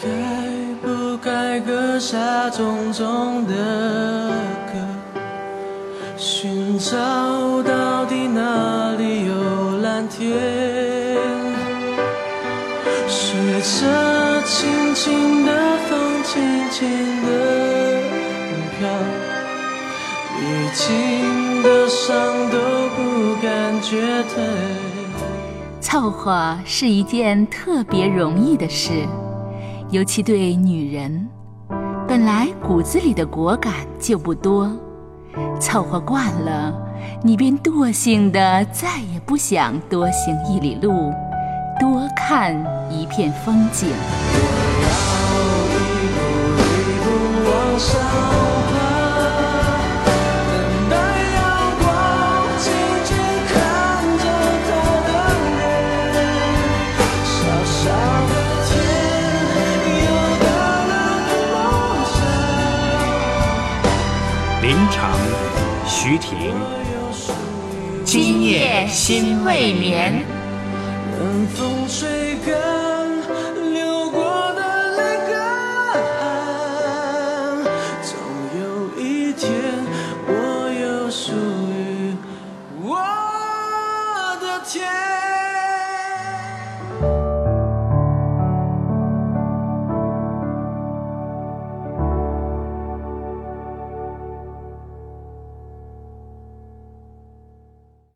该不该割下重重的歌？寻找到底哪里有蓝天？随着轻轻的风，轻轻的飘，已经的伤都不感觉疼。凑合是一件特别容易的事，尤其对女人，本来骨子里的果敢就不多。凑合惯了，你便惰性的再也不想多行一里路，多看一片风景。林长徐婷。今夜心未眠。让风吹干流过的泪和汗总有一天我有属于我的天。